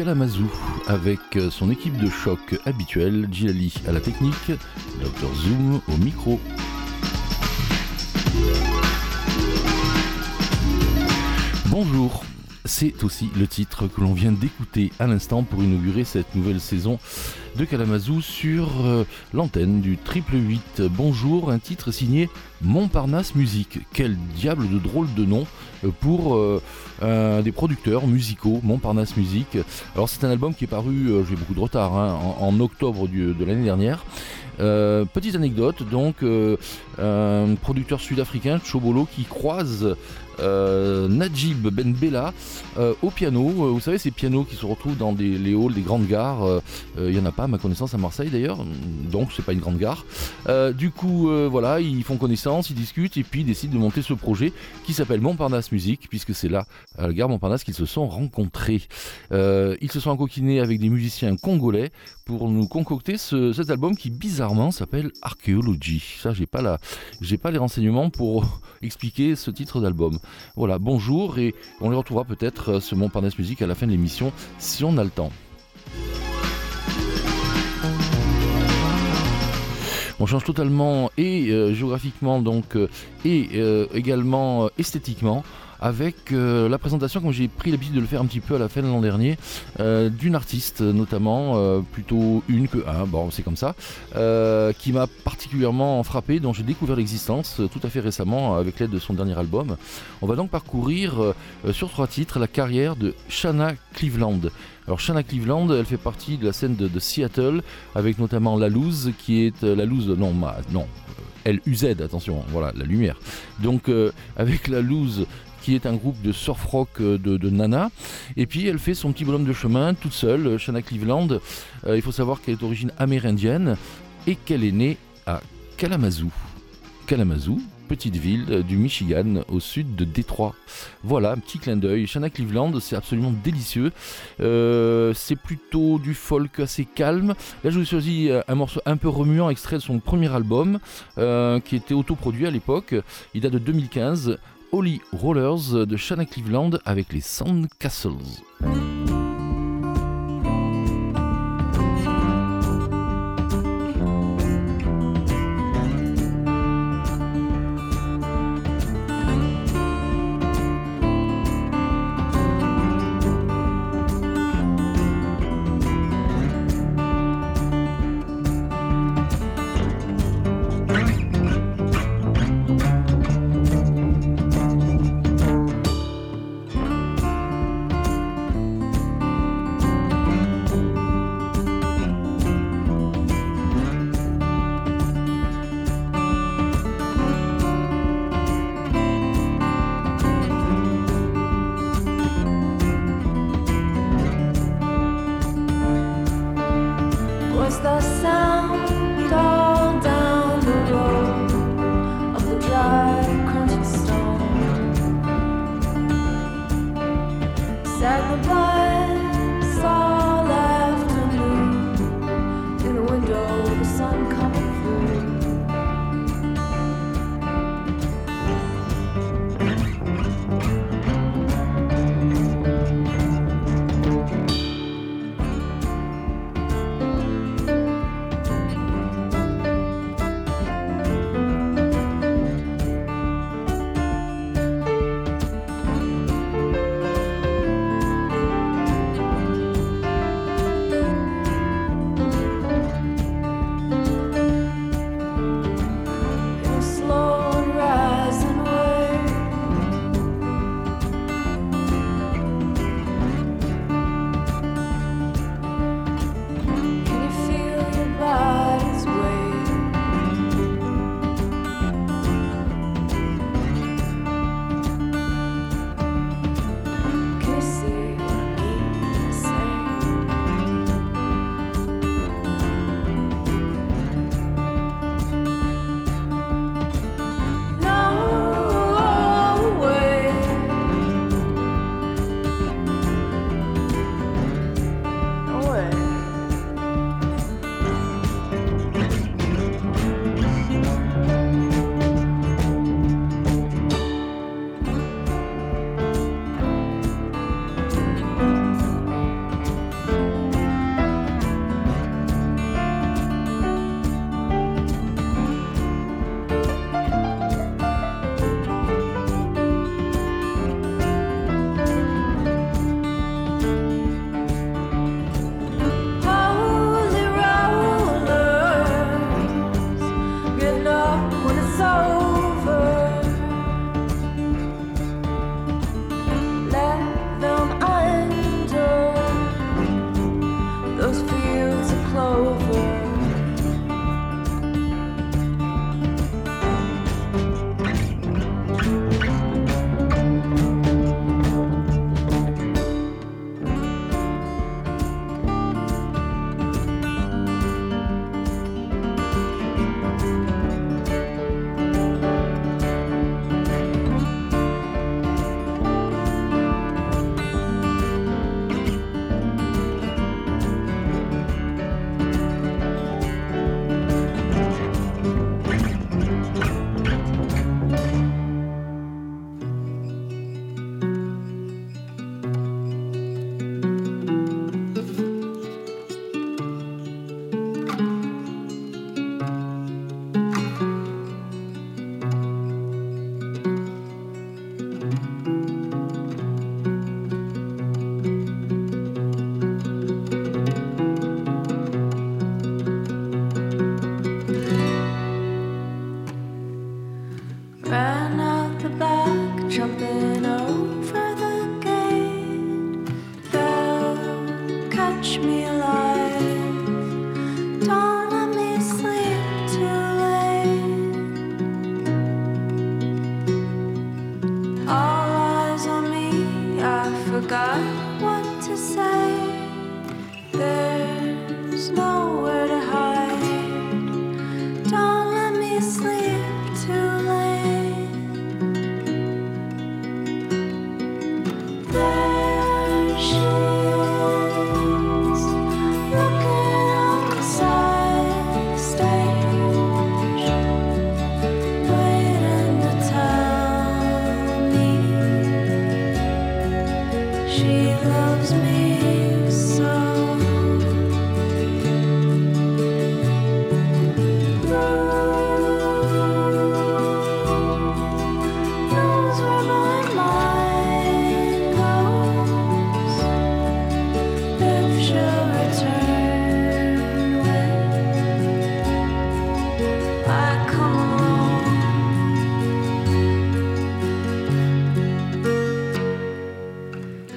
Kalamazoo avec euh, son équipe de choc habituelle, Jilali à la technique, Dr Zoom au micro. Bonjour, c'est aussi le titre que l'on vient d'écouter à l'instant pour inaugurer cette nouvelle saison de Kalamazoo sur euh, l'antenne du Triple 8. Bonjour, un titre signé Montparnasse Musique. Quel diable de drôle de nom euh, pour euh, des producteurs musicaux Montparnasse Musique. Alors c'est un album qui est paru, j'ai beaucoup de retard, hein, en, octobre de l'année dernière. Petite anecdote, donc un producteur sud-africain, Chobolo, qui croise euh, Najib Ben Bella euh, au piano. Euh, vous savez, ces pianos qui se retrouvent dans les halls des grandes gares. Il n'y en a pas, à ma connaissance, à Marseille d'ailleurs. Donc, c'est pas une grande gare. du coup, voilà, ils font connaissance, ils discutent et puis ils décident de monter ce projet qui s'appelle Montparnasse Musique, puisque c'est là, à la gare Montparnasse, qu'ils se sont rencontrés. ils se sont encoquinés avec des musiciens congolais pour nous concocter cet album qui bizarrement s'appelle Archaeology. Ça, j'ai pas pas les renseignements pour expliquer ce titre d'album. Voilà, bonjour et on les retrouvera peut-être euh, ce Montparnasse Musique à la fin de l'émission si on a le temps. On change totalement et euh, géographiquement donc euh, et également esthétiquement avec euh, la présentation, comme j'ai pris l'habitude de le faire un petit peu à la fin de l'an dernier, euh, d'une artiste notamment, euh, plutôt une que un, bon c'est comme ça, qui m'a particulièrement frappé, dont j'ai découvert l'existence tout à fait récemment avec l'aide de son dernier album. On va donc parcourir sur trois titres la carrière de Shanna Cleveland. Alors Shanna Cleveland, elle fait partie de la scène de, Seattle, avec notamment La Luz, qui est la Luz, non, non, L-U-Z, attention, voilà, la lumière. Donc avec La Luz, qui est un groupe de surf rock euh, de, Nana. Et puis elle fait son petit bonhomme de chemin toute seule, euh, Shanna Cleveland. Euh, il faut savoir qu'elle est d'origine amérindienne et qu'elle est née à Kalamazoo. Kalamazoo, petite ville du Michigan au sud de Détroit. Voilà, un petit clin d'œil. Shanna Cleveland, c'est absolument délicieux. c'est plutôt du folk assez calme. Là, je vous ai choisi un morceau un peu remuant, extrait de son premier album, qui était autoproduit à l'époque. Il date de 2015. Holy Rollers de Shanna Cleveland avec les Sandcastles.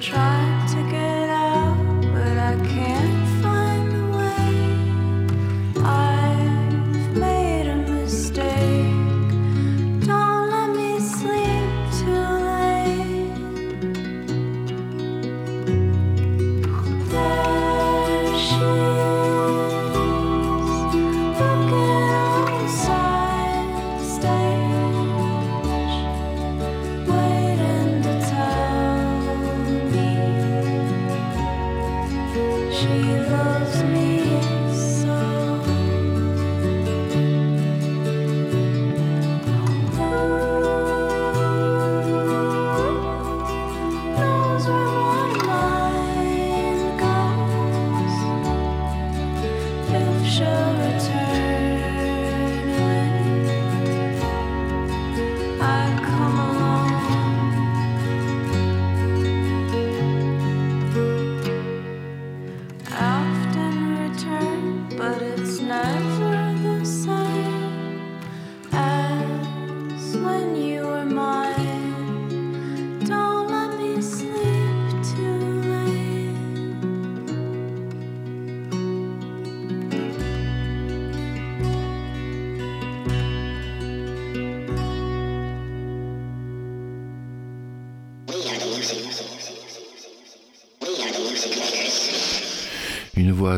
try.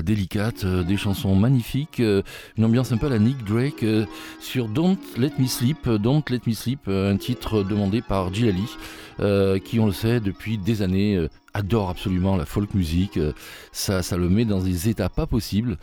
Délicate, euh, des chansons magnifiques, euh, une ambiance un peu à la Nick Drake euh, sur Don't Let Me Sleep, Don't Let Me Sleep, un titre demandé par Gilali, qui on le sait depuis des années adore absolument la folk music, ça, ça le met dans des états pas possibles.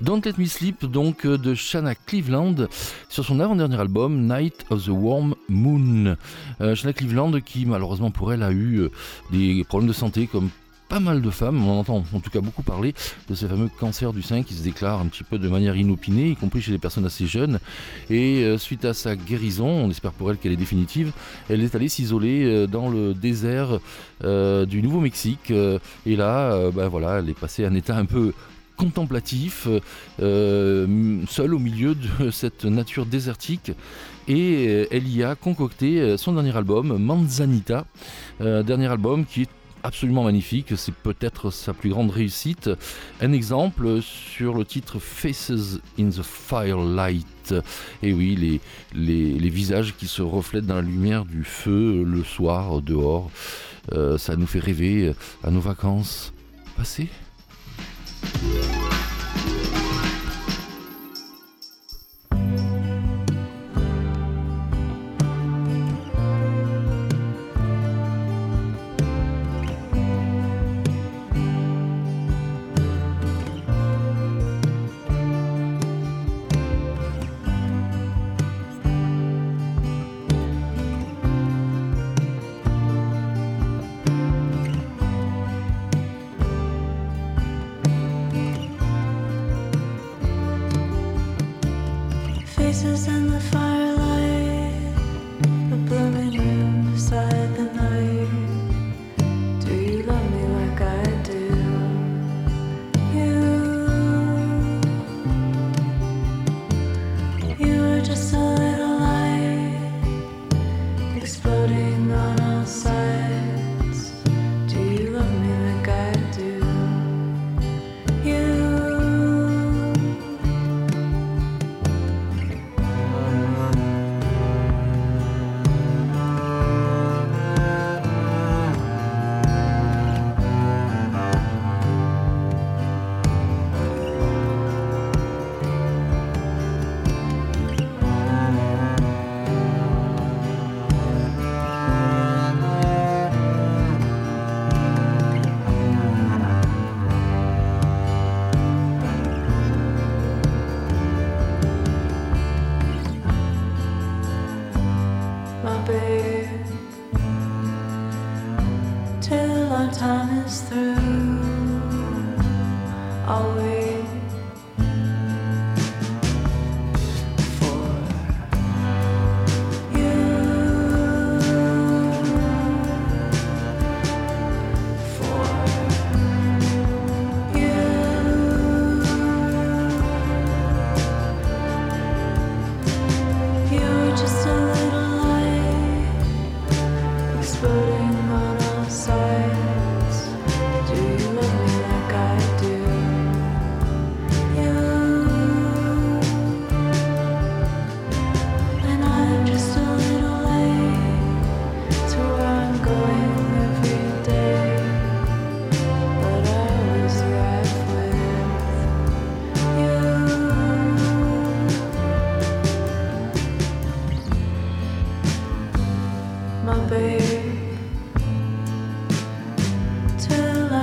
Don't Let Me Sleep donc de Shanna Cleveland sur son avant-dernier album Night of the Warm Moon. Shanna Cleveland qui malheureusement pour elle a eu des problèmes de santé comme pas mal de femmes, on entend en tout cas beaucoup parler de ces fameux cancers du sein qui se déclarent un petit peu de manière inopinée, y compris chez les personnes assez jeunes. Et euh, suite à sa guérison, on espère pour elle qu'elle est définitive, elle est allée s'isoler euh, dans le désert euh, du Nouveau-Mexique. et là, ben voilà, elle est passée à un état un peu contemplatif, seule au milieu de cette nature désertique. Et elle y a concocté son dernier album, Manzanita, dernier album qui est absolument magnifique, c'est peut-être sa plus grande réussite. Un exemple sur le titre Faces in the Firelight. Et oui, les, les, les visages qui se reflètent dans la lumière du feu le soir dehors. Euh, ça nous fait rêver à nos vacances passées. sun.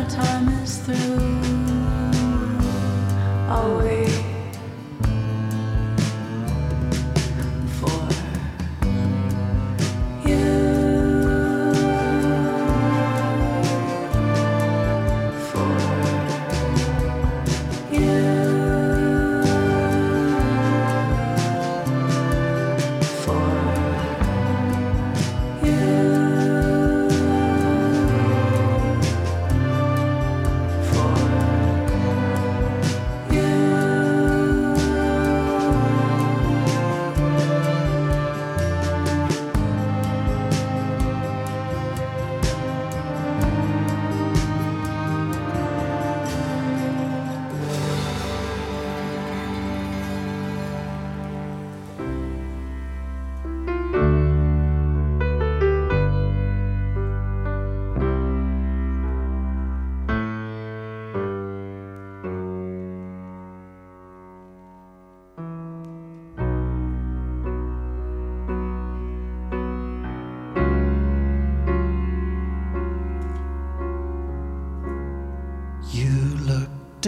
time is through, always.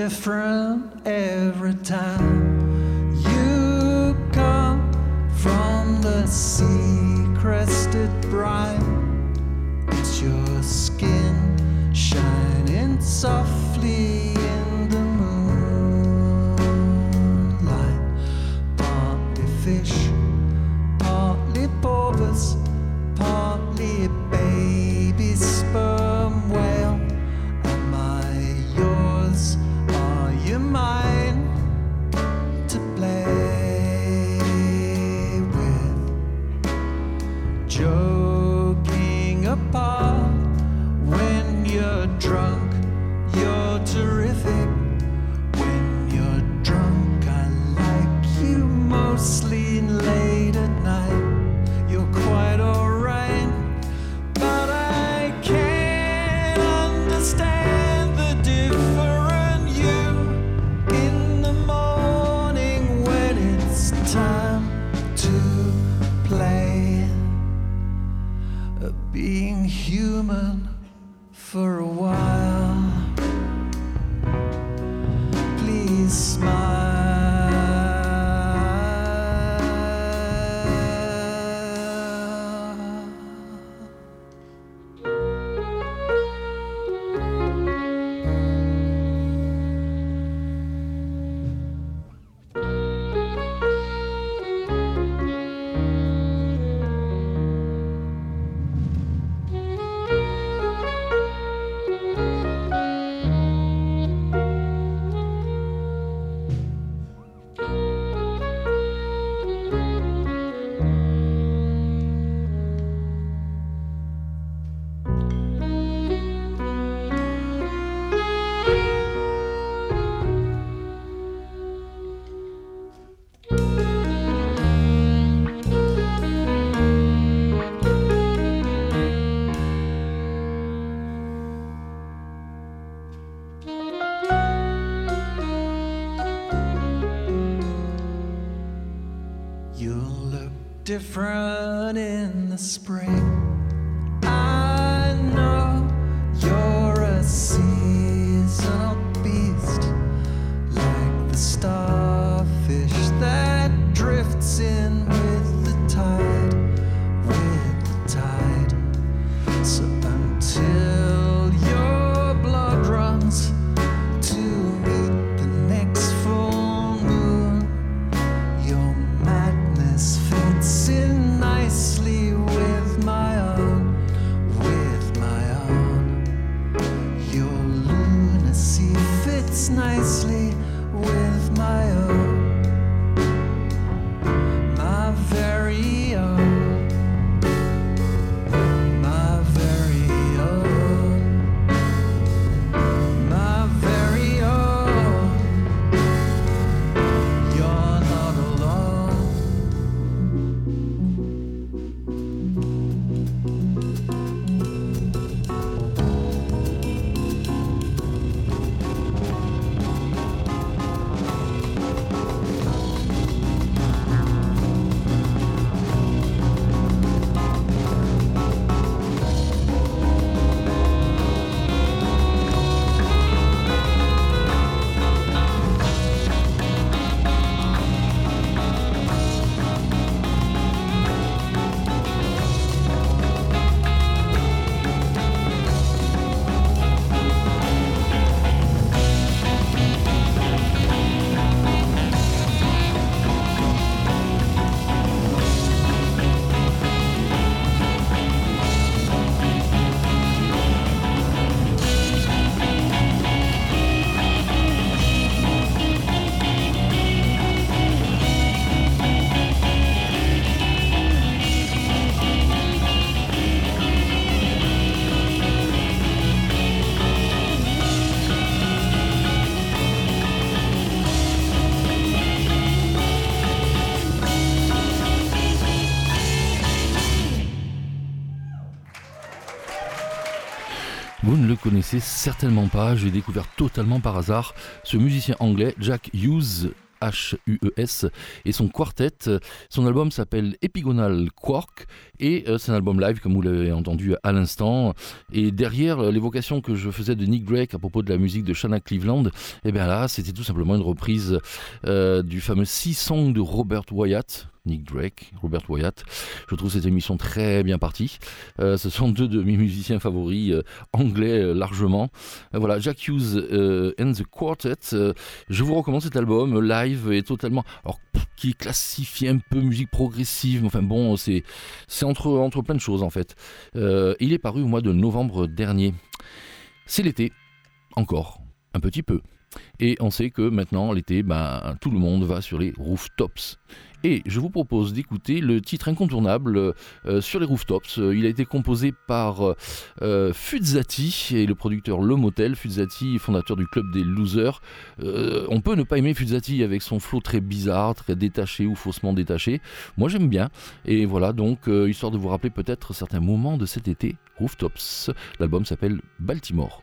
different every time. different in the spring. Connaissez certainement pas, j'ai découvert totalement par hasard ce musicien anglais Jack Hughes H-U-E-S, et son quartet. Son album s'appelle Epigonal Quark, et euh, c'est un album live, comme vous l'avez entendu à l'instant. Et derrière euh, l'évocation que je faisais de Nick Drake à propos de la musique de Shanna Cleveland, et eh bien là, c'était tout simplement une reprise euh, du fameux Sea Song de Robert Wyatt, Nick Drake, Robert Wyatt. Je trouve cette émission très bien partie. Euh, ce sont deux de mes musiciens favoris euh, anglais euh, largement. voilà, Jack Hughes and the Quartet. je vous recommande cet album live et totalement, alors qui classifie un peu musique progressive. Enfin bon, c'est c'est entre entre plein de choses en fait. il est paru au mois de novembre dernier. C'est l'été, encore un petit peu. Et on sait que maintenant, l'été, ben, tout le monde va sur les rooftops. Et je vous propose d'écouter le titre incontournable euh, sur les rooftops. Euh, il a été composé par euh, Fuzzati et le producteur Le Motel. Fuzzati, fondateur du club des losers. on peut ne pas aimer Fuzzati avec son flow très bizarre, très détaché ou faussement détaché. Moi j'aime bien. Et voilà donc, histoire de vous rappeler peut-être certains moments de cet été, Rooftops. L'album s'appelle Baltimore.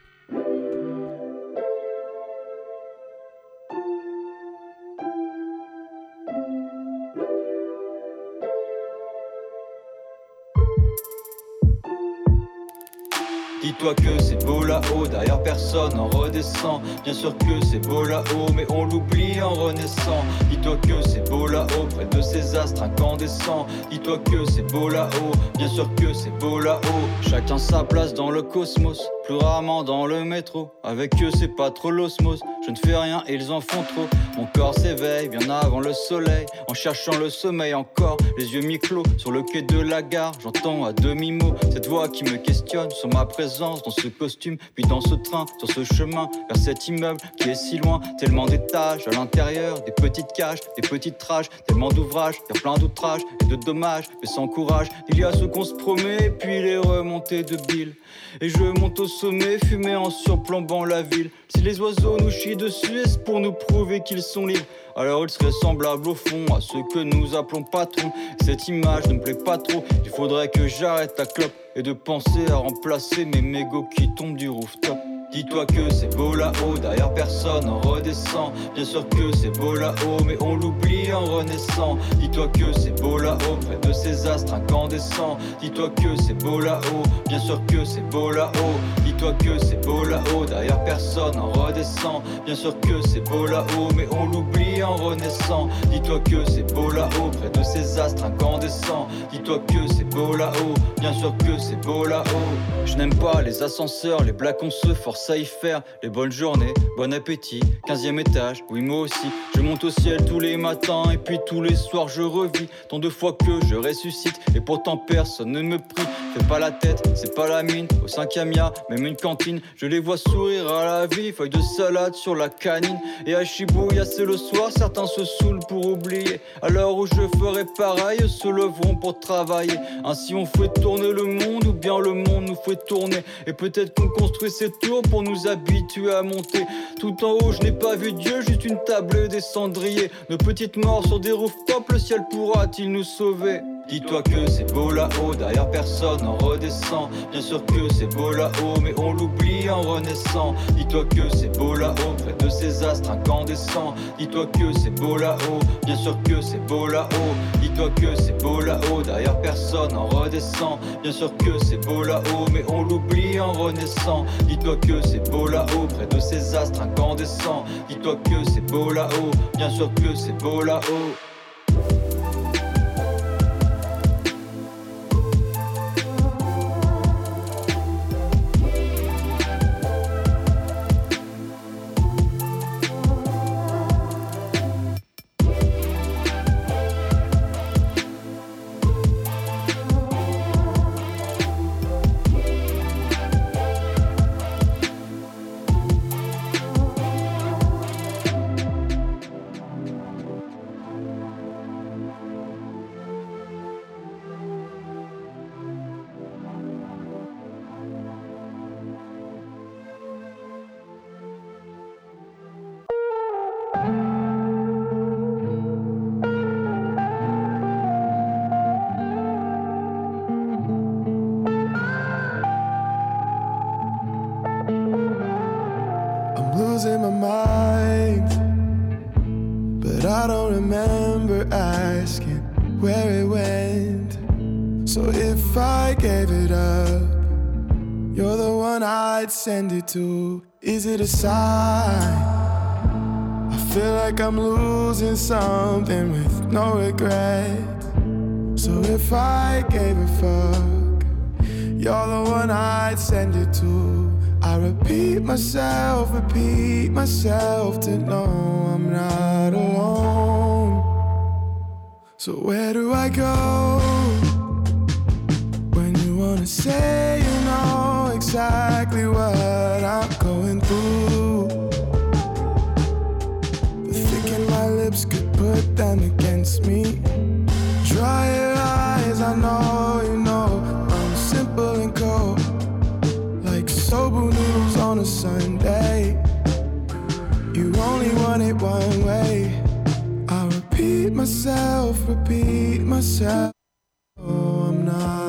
Dis-toi que c'est beau là-haut, derrière personne en redescend. Bien sûr que c'est beau là-haut, mais on l'oublie en renaissant. Dis-toi que c'est beau là-haut, près de ces astres incandescents. Dis-toi que c'est beau là-haut, bien sûr que c'est beau là-haut. Chacun sa place dans le cosmos, plus rarement dans le métro. Avec eux, c'est pas trop l'osmose. Je ne fais rien et ils en font trop. Mon corps s'éveille bien avant le soleil, en cherchant le sommeil encore, les yeux mi-clos sur le quai de la gare. J'entends à demi-mot cette voix qui me questionne sur ma présence dans ce costume, puis dans ce train, sur ce chemin vers cet immeuble qui est si loin. Tellement d'étages à l'intérieur, des petites cages, des petites trages, tellement d'ouvrages, y a plein d'outrages et de dommages, mais sans courage. Il y a ce qu'on se promet, et puis les remontées de Bill. Et je monte au sommet, fumé en surplombant la ville. Si les oiseaux nous chient dessus, est-ce pour nous prouver qu'ils sont libres alors il serait semblable au fond à ce que nous appelons patron. Cette image ne me plaît pas trop, il faudrait que j'arrête la clope et de penser à remplacer mes mégots qui tombent du rooftop. Dis-toi que c'est beau là-haut, derrière personne en redescend. Bien sûr que c'est beau là-haut, mais on l'oublie en renaissant. Dis-toi que c'est beau là-haut, près de ces astres incandescents. Dis-toi que c'est beau là-haut, bien sûr que c'est beau là-haut. Dis-toi que c'est beau là-haut, derrière personne en redescend. Bien sûr que c'est beau là-haut, mais on l'oublie en renaissant. Dis-toi que c'est beau là-haut, près de ces astres incandescents. Dis-toi que c'est beau là-haut, bien sûr que c'est beau là-haut. Je n'aime pas les ascenseurs, les blagues on se force ça y faire. Les bonnes journées, bon appétit, 15e étage, oui moi aussi. Je monte au ciel tous les matins et puis tous les soirs je revis. Tant de fois que je ressuscite et pourtant personne ne me prie. Fais pas la tête, c'est pas la mine. Au cinquième ya, même une cantine. Je les vois sourire à la vie, feuille de salade sur la canine. Et à Shibuya c'est le soir, certains se saoulent pour oublier. À l'heure où je ferai pareil, se leveront pour travailler. Ainsi on fait tourner le monde ou bien le monde nous fait tourner. Et peut-être qu'on construit ces tours pour nous habituer à monter. Tout en haut, je n'ai pas vu Dieu, juste une table des cendriers. Nos petites morts sur des rooftops, le ciel pourra-t-il nous sauver? Dis-toi que c'est beau là-haut, derrière personne en redescend. Bien sûr que c'est beau là-haut, mais on l'oublie en renaissant. Dis-toi que c'est beau là-haut, près de ces astres incandescents. Dis-toi que c'est beau là-haut, bien sûr que c'est beau là-haut. Dis-toi que c'est beau là-haut, derrière personne en redescend. Bien sûr que c'est beau là-haut, mais on l'oublie en renaissant. Dis-toi que c'est beau là-haut, près de ces astres incandescents. Dis-toi que c'est beau là-haut, bien sûr que c'est beau là-haut. Losing my mind. But I don't remember asking where it went. So if I gave it up, you're the one I'd send it to. Is it a sign? I feel like I'm losing something with no regret. So if I gave a fuck, you're the one I'd send it to. I repeat myself, repeat myself to know I'm not alone. So where do I go when you wanna say you know exactly what I'm going through? Thick my lips could put them against me. Want it one way. I repeat myself, repeat myself. Oh, I'm not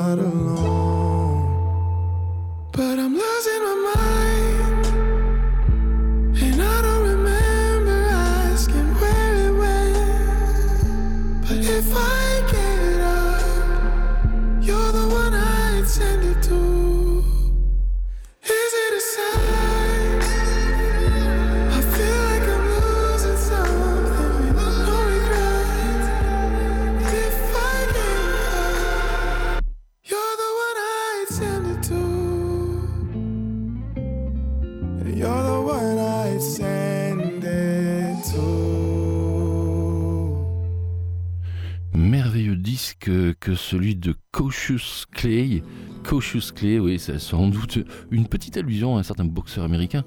merveilleux disque que celui de Cautious Clay. Cautious Clay, oui, c'est sans doute une petite allusion à un certain boxeur américain.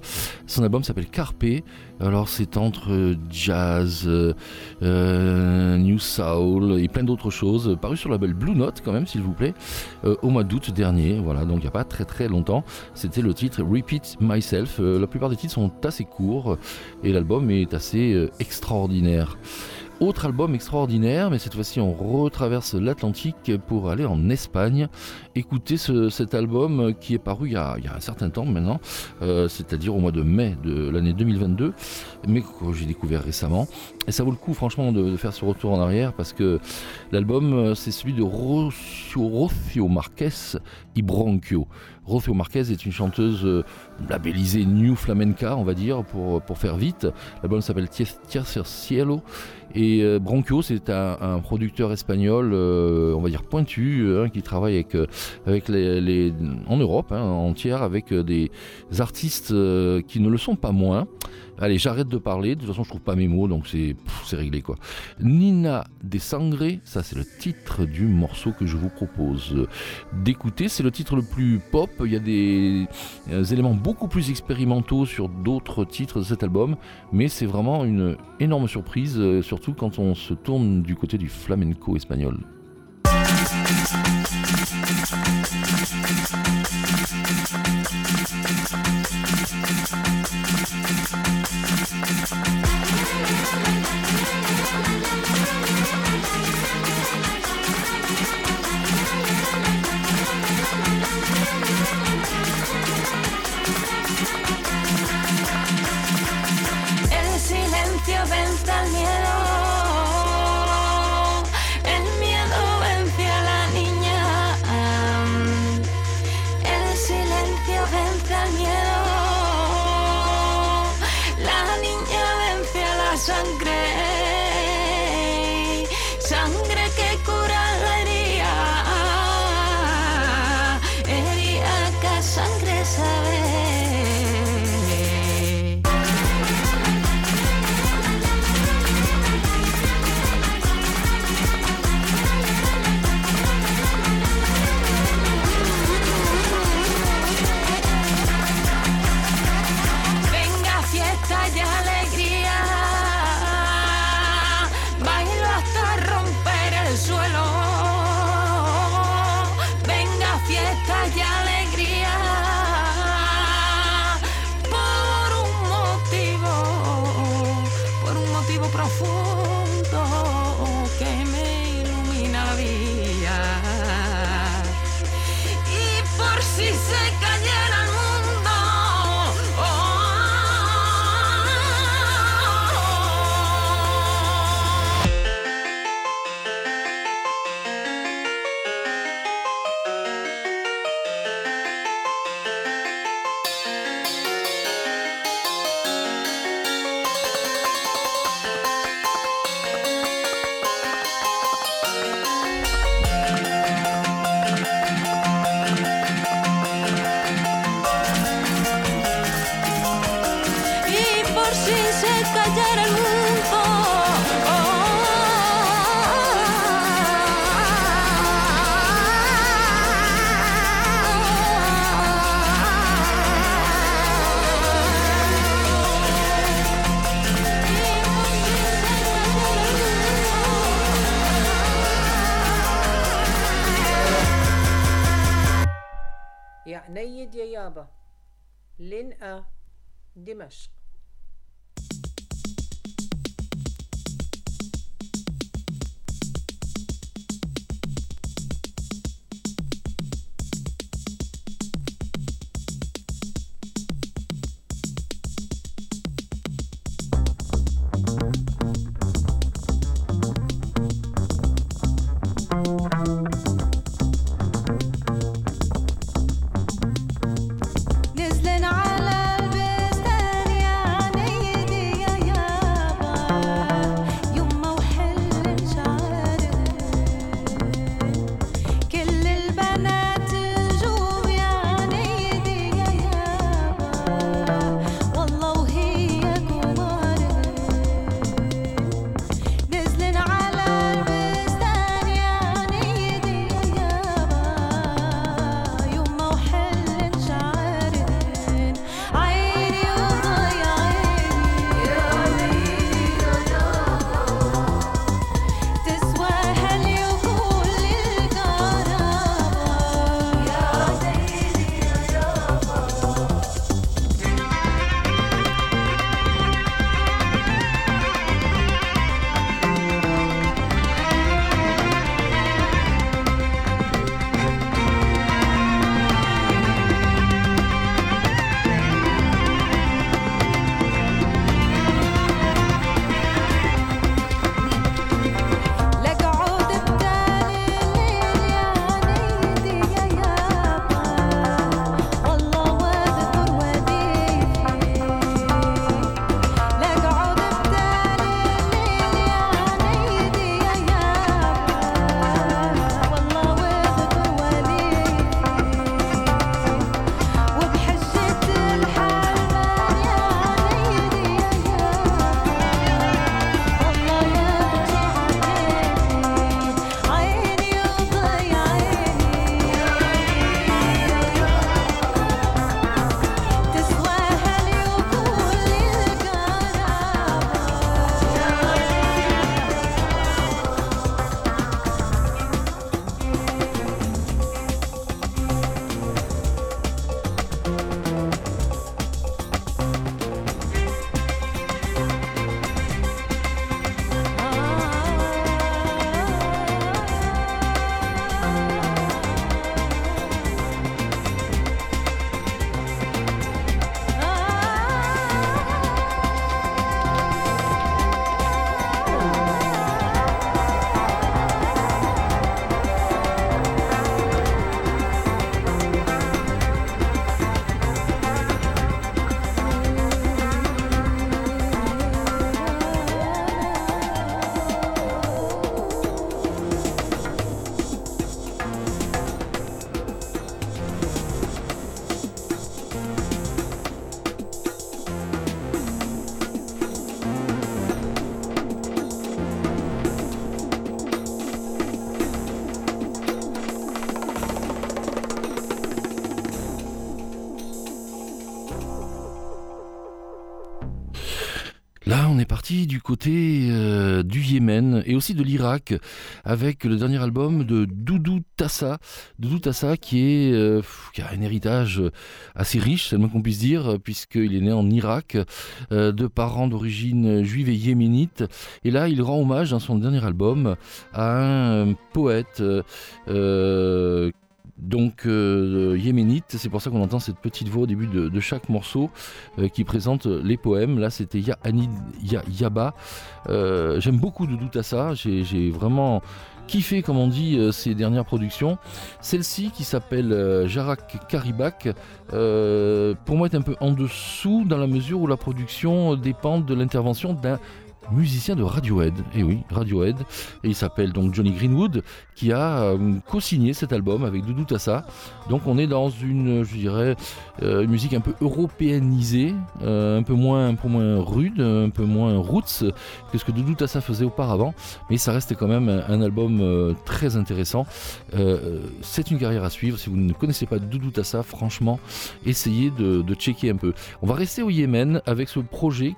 Son album s'appelle Carpe. Alors c'est entre jazz, euh, euh, new soul et plein d'autres choses. Paru sur le label Blue Note quand même, s'il vous plaît, euh, au mois d'août dernier. Voilà, donc il n'y a pas très très longtemps. C'était le titre Repeat Myself. La plupart des titres sont assez courts et l'album est assez extraordinaire. Autre album extraordinaire, mais cette fois-ci on retraverse l'Atlantique pour aller en Espagne. Écoutez ce- cet album qui est paru il y a, un certain temps maintenant, euh, c'est-à-dire au mois de mai de l'année 2022, mais que j'ai découvert récemment. Et ça vaut le coup franchement de, faire ce retour en arrière parce que l'album euh, c'est celui de Rocio, Rocio Marquez y. Rocio Marquez est une chanteuse euh, labellisée New Flamenca, on va dire, pour, pour faire vite. L'album s'appelle Tiercer Cielo. Et euh, Bronchio, c'est un, producteur espagnol, euh, on va dire pointu, euh, qui travaille en Europe hein, entière, avec des artistes qui ne le sont pas moins. Allez, j'arrête de parler, de toute façon je trouve pas mes mots, donc c'est réglé quoi. Nina de Sangre, ça c'est le titre du morceau que je vous propose d'écouter. C'est le titre le plus pop, il y a des euh, éléments beaucoup plus expérimentaux sur d'autres titres de cet album, mais c'est vraiment une énorme surprise, euh, surtout quand on se tourne du côté du flamenco espagnol. يا نيد يا يابا. لنقى دمشق. Du côté euh, du Yémen et aussi de l'Irak avec le dernier album de Doudou Tassa. Doudou Tassa euh, qui a un héritage assez riche, c'est le moins qu'on puisse dire, puisqu'il est né en Irak euh, de parents d'origine juive et yéménite. Et là, il rend hommage dans son dernier album à un poète donc euh, yéménite. C'est pour ça qu'on entend cette petite voix au début de, de chaque morceau euh, qui présente les poèmes. Là, c'était Ya Anid Ya Yaba. Euh, J'aime beaucoup Doudou Tassa. J'ai j'ai vraiment kiffé, comme on dit, ses dernières productions. Celle-ci, qui s'appelle Jarak Karibak, pour moi est un peu en dessous dans la mesure où la production dépend de l'intervention d'un musicien de Radiohead. Et oui, Radiohead. Et il s'appelle donc Johnny Greenwood, qui a euh, co-signé cet album avec Doudou Tassa. Donc on est dans une, je dirais, euh, musique un peu européanisée, euh, un peu moins, un peu moins rude, un peu moins roots que ce que Doudou Tassa faisait auparavant. Mais ça reste quand même un, album très intéressant. C'est une carrière à suivre. Si vous ne connaissez pas Doudou Tassa, franchement, essayez de, checker un peu. On va rester au Yémen avec ce projet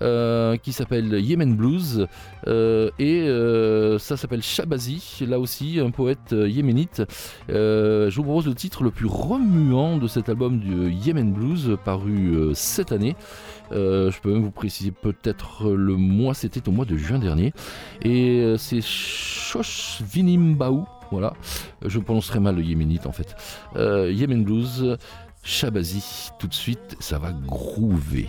qui s'appelle Yemen Blues. Euh, et euh, ça s'appelle Shabazi, là aussi un poète euh, yéménite. Je vous propose le titre le plus remuant de cet album du Yemen Blues paru cette année. Je peux même vous préciser peut-être le mois, c'était au mois de juin dernier. Et c'est Shosh Vinimbaou. Voilà, je prononcerai mal le yéménite en fait. Yemen Blues, Shabazi, tout de suite, ça va groover.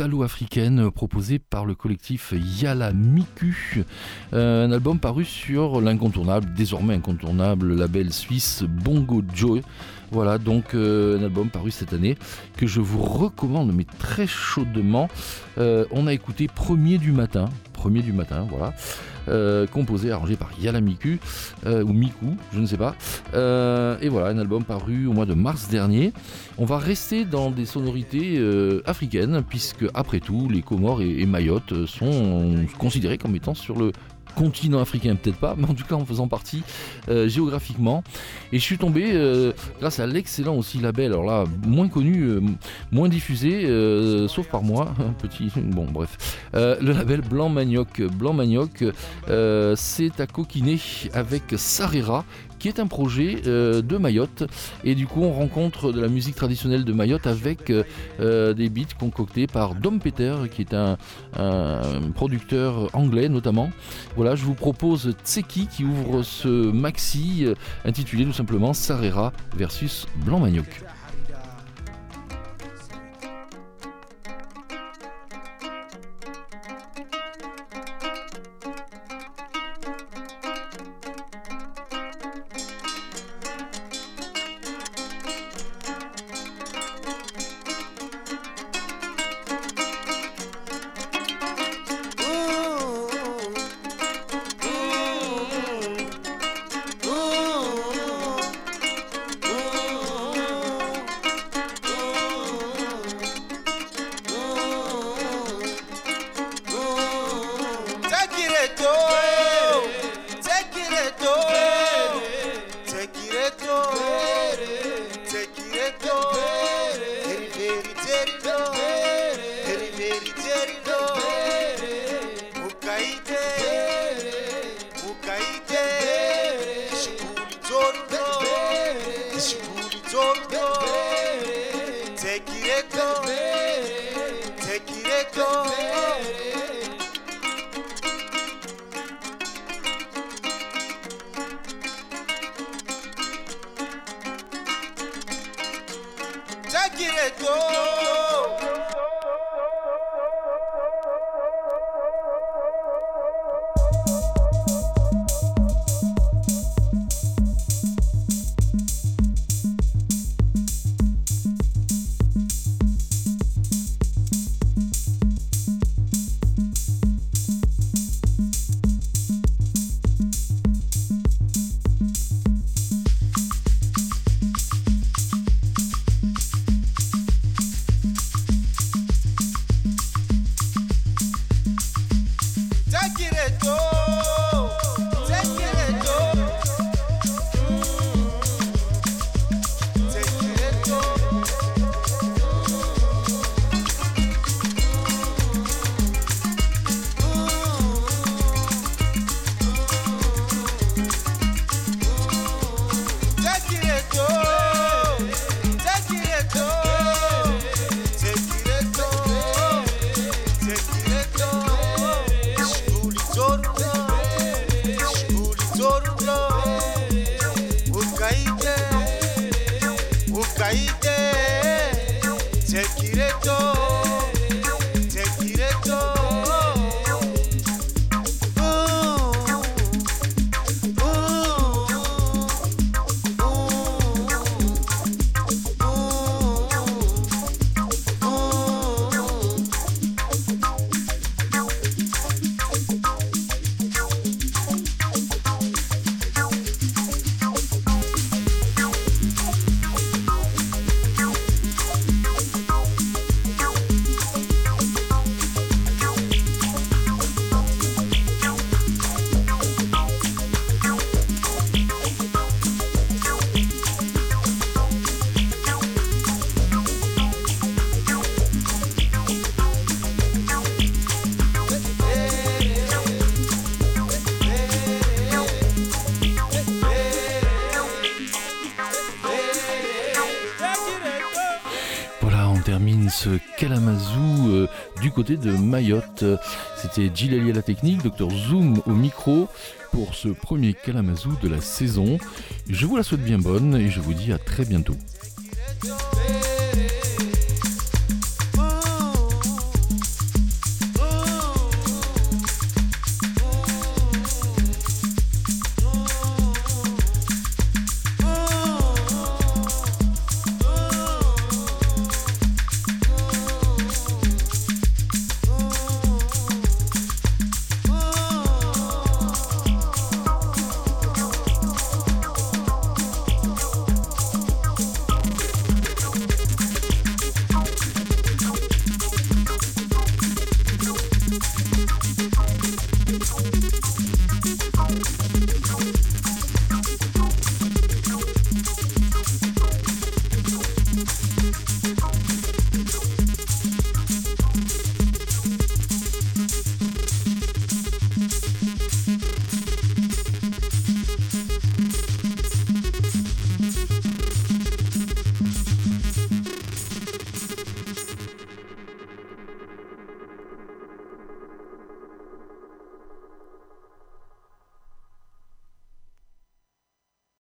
Orientalo-africaine proposée par le collectif Yala Miku. Euh, un album paru sur l'incontournable, désormais incontournable label suisse Bongo Joe. Voilà donc euh, un album paru cette année que je vous recommande mais très chaudement. Euh, on a écouté Premier du matin, Premier du matin, voilà. Euh, composé, arrangé par Yala Miku, euh, ou Miku, je ne sais pas. Euh, et voilà, un album paru au mois de mars dernier. On va rester dans des sonorités euh, africaines, puisque après tout, les Comores et, et Mayotte sont considérés comme étant sur le continent africain, peut-être pas, mais en tout cas en faisant partie euh, géographiquement. Et je suis tombé euh, grâce à l'excellent aussi label, alors là, moins connu, euh, moins diffusé, sauf par moi, un petit, bon bref, le label Blanc Manioc. Blanc Manioc, c'est à coquiner avec Sarera, qui est un projet euh, de Mayotte. Et du coup, on rencontre de la musique traditionnelle de Mayotte avec euh, euh, des beats concoctés par Dom Peter, qui est un, producteur anglais notamment. Voilà, je vous propose Tseki qui ouvre ce maxi intitulé tout simplement Sarera versus Blanc Manioc. De Mayotte. C'était Gilles à la technique, Dr Zoom au micro pour ce premier Kalamazoo de la saison. Je vous la souhaite bien bonne et je vous dis à très bientôt.